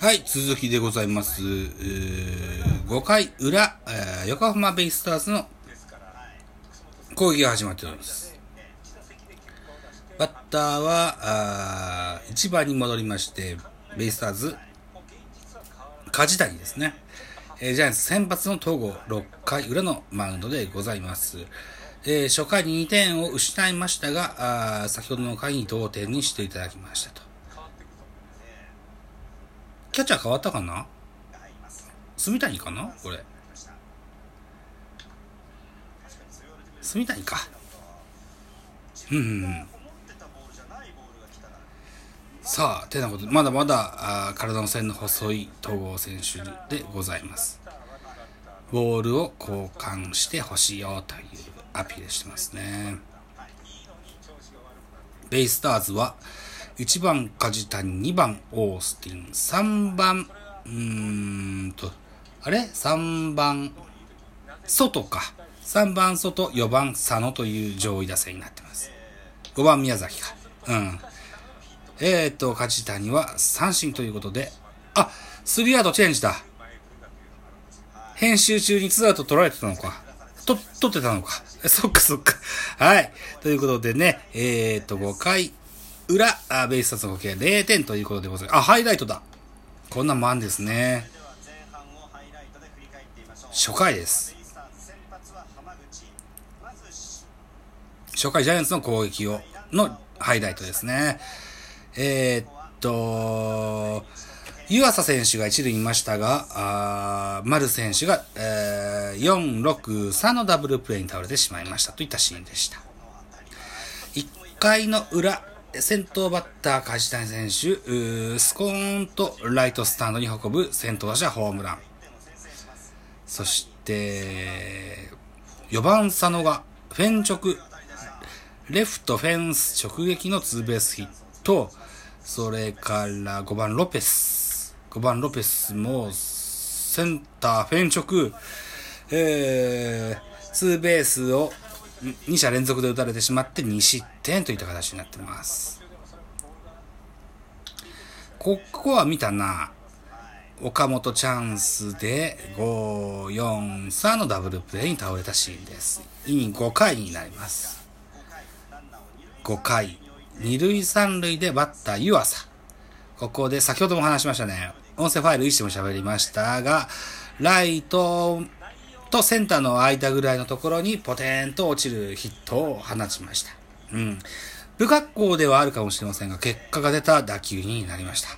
はい、続きでございます。5回裏、横浜ベイスターズの攻撃が始まっております。バッターは、あ1番に戻りまして、ベイスターズ、梶谷ですね。えージャイアンツ先発の東郷6回裏のマウンドでございます。えー初回に2点を失いましたが、あ先ほどの回に同点にしていただきましたと。キャッチャー変わったかな？住谷かな？これ。住谷か。うんうんうん。さあ、てなことで、まだまだあー体の線の細い東郷選手でございます。ボールを交換してほしいよというアピールしてますね。ベイスターズは1番梶谷、2番オースティン、3番、うーんと、あれ ?3 番、外か。3番外、4番佐野という上位打線になってます。5番宮崎か。うん。えー、っと、梶谷は三振ということで、あ、スリーアウトチェンジだ。編集中にツーアウト取られてたのか。と、取ってたのか。そっかそっか。はい。ということでね、えー、っと、5回裏、あベイスターズの合計0点ということでございます。あ、ハイライトだ。こんなもんですね。初回です。初回ジャイアンツの攻撃を、のハイライトですね。えー、っと、湯浅選手が一塁にいましたが、あ丸選手が、えー、4、6、3のダブルプレーに倒れてしまいましたといったシーンでした。1回の裏、先頭バッター梶谷選手、スコーンとライトスタンドに運ぶ先頭打者ホームラン。そして、4番佐野がフェン直、レフトフェンス直撃のツーベースヒット、それから5番ロペス。5番ロペスもセンターフェン直、えー、ツーベースを2者連続で打たれてしまって2失点といった形になってます。ここは見たな。岡本チャンスで5、4、3のダブルプレーに倒れたシーンです。イニン5回になります。5回、二塁三塁でバッター湯浅。ここで先ほども話しましたね。音声ファイル1でも喋りましたが、ライトとセンターの間ぐらいのところにポテンと落ちるヒットを放ちました。うん。不格好ではあるかもしれませんが、結果が出た打球になりました。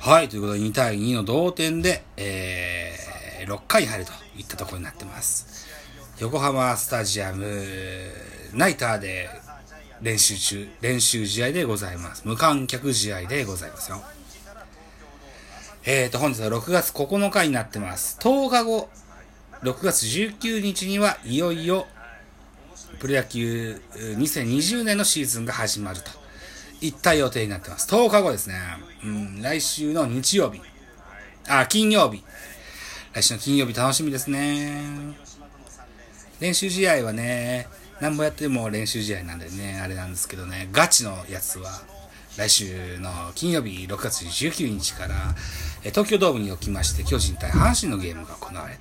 はい、ということで2対2の同点で、えー、6回入るといったところになってます。横浜スタジアム、ナイターで練習中、練習試合でございます。無観客試合でございますよ。えーと、本日は6月9日になってます。10日後、6月19日にはいよいよ、プロ野球2020年のシーズンが始まるといった予定になってます。10日後ですね。うん、来週の日曜日。あ、金曜日。来週の金曜日楽しみですね。練習試合はね、何もやっても練習試合なんでね、あれなんですけどね、ガチのやつは、来週の金曜日6月19日から、東京ドームにおきまして、巨人対阪神のゲームが行われ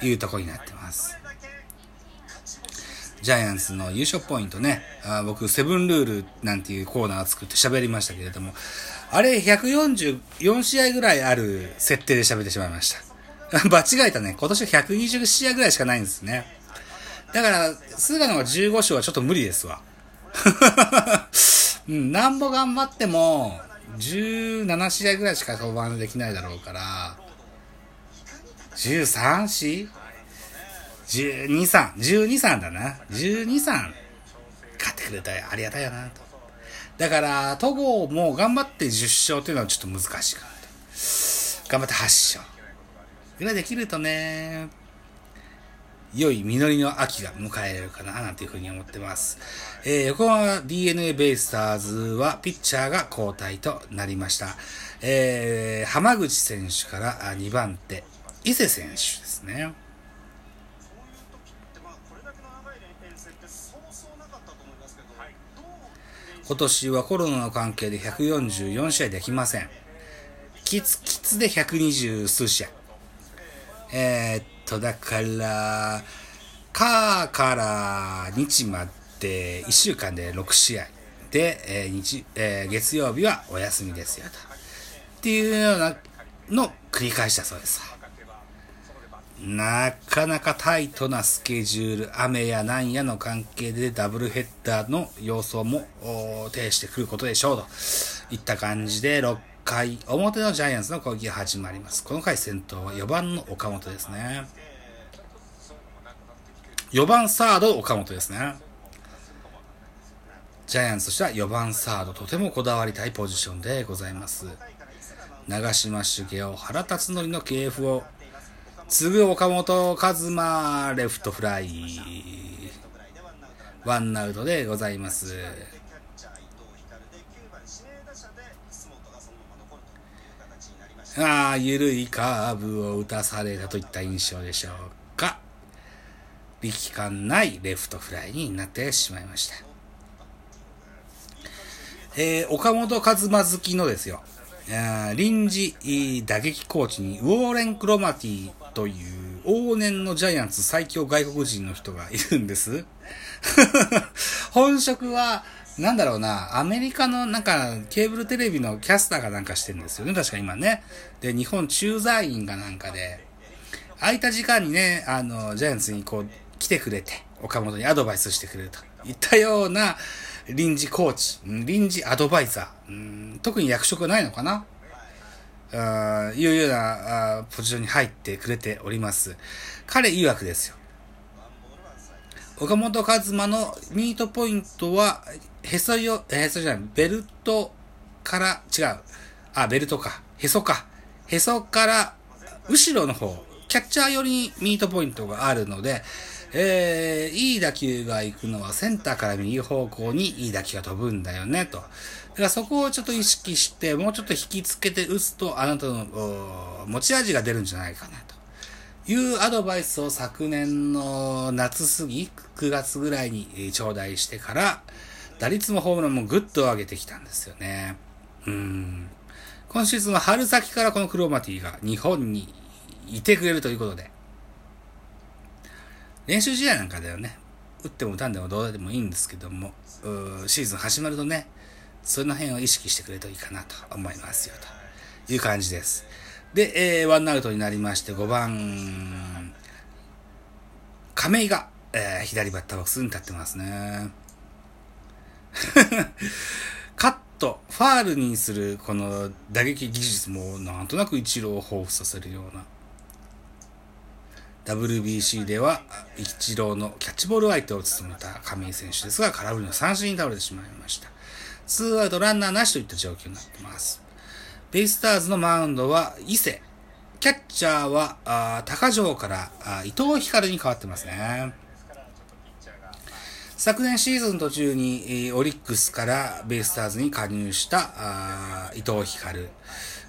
というとこになってます。ジャイアンツの優勝ポイントね、あ僕、セブンルールなんていうコーナーを作って喋りましたけれども、あれ144試合ぐらいある設定で喋ってしまいました。間違えたね。今年は120試合ぐらいしかないんですね。だから、菅野が15勝はちょっと無理ですわ。うん、なんぼ頑張っても、17試合ぐらいしか登板できないだろうから、13、4? 12、3、12、3だな。12、3。勝ってくれたらありがたいよなと。だから、戸郷も頑張って10勝っていうのはちょっと難しいかなと。頑張って8勝。ぐらいできるとね、良い実りの秋が迎えられるかな、なんていうふうに思ってます。えー、横浜 DNA ベイスターズはピッチャーが交代となりました。えー、浜口選手から2番手、伊勢選手ですね。今年はコロナの関係で144試合できません。キツキツで120数試合。えー、っと、だから、かから日まで1週間で6試合で、えー日えー月曜日はお休みですよと。っていうようなの繰り返しだそうです。なかなかタイトなスケジュール、雨やなんやの関係でダブルヘッダーの様相も呈してくることでしょうといった感じで6回表のジャイアンツの攻撃が始まります。この回先頭は4番の岡本ですね。4番サード岡本ですね。ジャイアンツとしては4番サード、とてもこだわりたいポジションでございます。長嶋茂雄、原辰徳の系譜を継ぐ岡本和真、レフトフライ。ワンアウトでございます。ああ、ゆるいカーブを打たされたといった印象でしょうか。力感ないレフトフライになってしまいました。えー、岡本和真好きのですよ。臨時打撃コーチにウォーレン・クロマティという往年のジャイアンツ最強外国人の人がいるんです。本職は、なんだろうな、アメリカのなんかケーブルテレビのキャスターがなんかしてるんですよね、確か今ね。で、日本駐在員がなんかで、空いた時間にね、あの、ジャイアンツにこう、来てくれて、岡本にアドバイスしてくれるといったような臨時コーチ、臨時アドバイザー、うん特に役職はないのかなあいうようなあポジションに入ってくれております。彼曰くですよ。岡本和真のミートポイントは、へそよ、えへそじゃない、ベルトから、違う。あ、ベルトか。へそか。へそから、後ろの方、キャッチャー寄りにミートポイントがあるので、えー、いい打球が行くのはセンターから右方向にいい打球が飛ぶんだよね、と。だからそこをちょっと意識して、もうちょっと引きつけて打つと、あなたの持ち味が出るんじゃないかな、と。いうアドバイスを昨年の夏過ぎ、9月ぐらいに頂戴してから、打率もホームランもぐっと上げてきたんですよね。うん。今シーズンは春先からこのクロマティが日本にいてくれるということで、練習試合なんかではね、打っても打たんでもどうでもいいんですけども、ーシーズン始まるとね、その辺を意識してくれるといいかなと思いますよ、という感じです。で、えー、ワンアウトになりまして、5番、亀井が、えー左バッターボックスに立ってますね。カット、ファールにするこの打撃技術もなんとなく一郎を彷彿させるような。WBC では、一郎のキャッチボール相手を務めた亀井選手ですが、空振りの三振に倒れてしまいました。ツーアウトランナーなしといった状況になってます。ベイスターズのマウンドは伊勢。キャッチャーはあー高城からあ伊藤光に変わってますね。昨年シーズン途中にえーオリックスからベイスターズに加入した伊藤光。う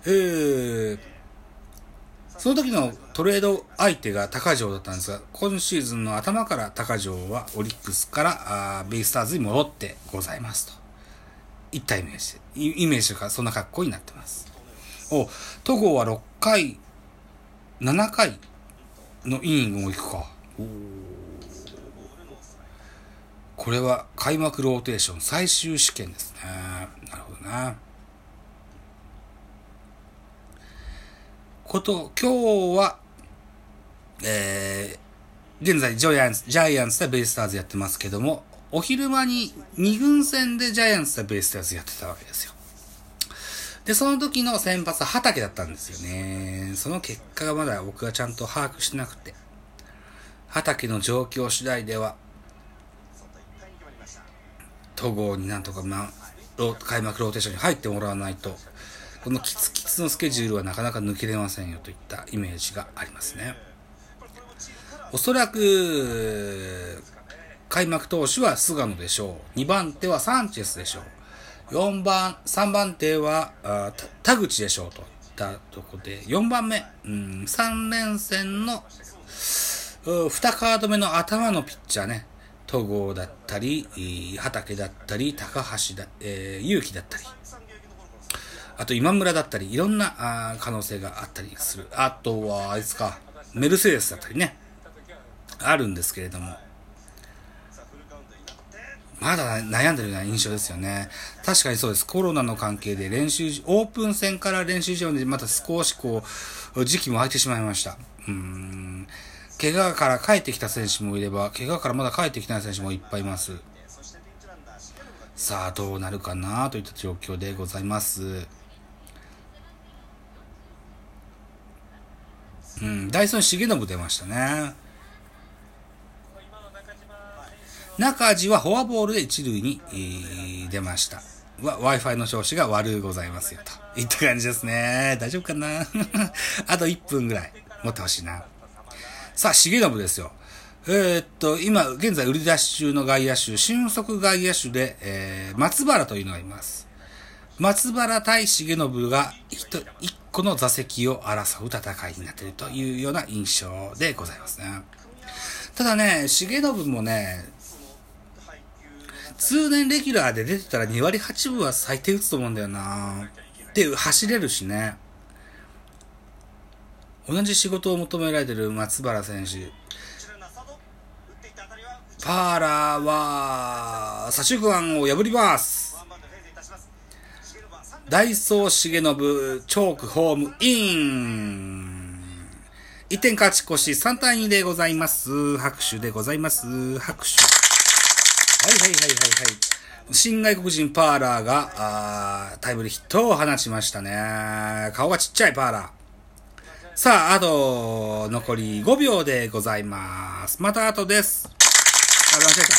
ーその時のトレード相手が高城だったんですが、今シーズンの頭から高城はオリックスからあベイスターズに戻ってございますと。いったイメージ。イイメージというか、そんな格好になってます。お、戸郷は6回、7回のイニングも行くか。おーこれは開幕ローテーション最終試験ですね。なるほどな。こと、今日は、えー、現在ジャイアンツ、ジャイアンツ対ベイスターズやってますけども、お昼間に2軍戦でジャイアンツ対ベイスターズやってたわけですよ。で、その時の先発は畑だったんですよね。その結果がまだ僕はちゃんと把握してなくて。畑の状況次第では、戸郷になんとか、ま、開幕ローテーションに入ってもらわないと、このキツキツのスケジュールはなかなか抜けれませんよといったイメージがありますね。おそらく、開幕投手は菅野でしょう。2番手はサンチェスでしょう。4番、3番手はあ田口でしょうといったとこで、4番目、うん、3連戦の2カード目の頭のピッチャーね、戸郷だったり、畑だったり、高橋だ、えー、勇気だったり、あと今村だったり、いろんなあ可能性があったりする。あとは、あいつか、メルセデスだったりね、あるんですけれども、まだ悩んでるような印象ですよね。確かにそうです。コロナの関係で練習、オープン戦から練習場でまた少しこう、時期も空いてしまいました。うん。怪我から帰ってきた選手もいれば、怪我からまだ帰ってきてない選手もいっぱいいます。さあ、どうなるかなといった状況でございます。うん、ダイソン重信出ましたね。中地はフォアボールで一塁に、えー、出ました。Wi-Fi の調子が悪うございますよ。といった感じですね。大丈夫かな あと1分ぐらい持ってほしいな。さあ、重信ですよ。えー、っと、今、現在売り出し中の外野手、俊足外野手で、えー、松原というのがいます。松原対重信が一個の座席を争う戦いになっているというような印象でございますね。ただね、重信もね、通年レギュラーで出てたら2割8分は最低打つと思うんだよなで、走れるしね。同じ仕事を求められてる松原選手。パーラーは、左中間を破ります。ダイソー重信、チョークホームイン。1点勝ち越し3対2でございます。拍手でございます。拍手。はいはいはいはいはい。新外国人パーラーが、あータイムリーヒットを放ちましたね。顔がちっちゃいパーラー。さあ、あと、残り5秒でございます。また後です。あ、間違えた。